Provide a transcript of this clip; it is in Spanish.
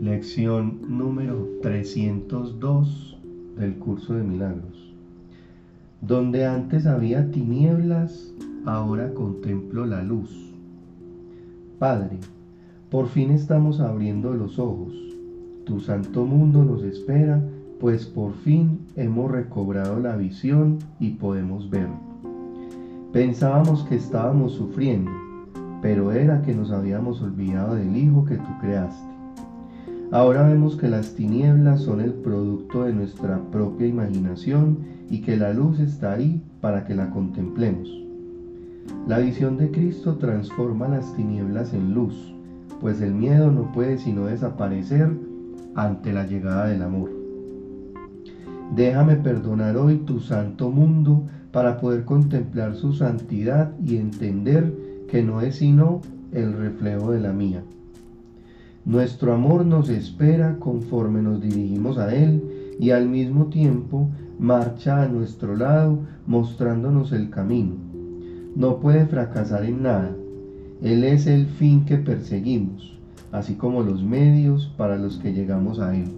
Lección número 302 del curso de milagros. Donde antes había tinieblas, ahora contemplo la luz. Padre, por fin estamos abriendo los ojos. Tu santo mundo nos espera, pues por fin hemos recobrado la visión y podemos ver. Pensábamos que estábamos sufriendo, pero era que nos habíamos olvidado del Hijo que tú creaste. Ahora vemos que las tinieblas son el producto de nuestra propia imaginación y que la luz está ahí para que la contemplemos. La visión de Cristo transforma las tinieblas en luz, pues el miedo no puede sino desaparecer ante la llegada del amor. Déjame perdonar hoy tu santo mundo para poder contemplar su santidad y entender que no es sino el reflejo de la mía. Nuestro amor nos espera conforme nos dirigimos a Él y al mismo tiempo marcha a nuestro lado mostrándonos el camino. No puede fracasar en nada. Él es el fin que perseguimos, así como los medios para los que llegamos a Él.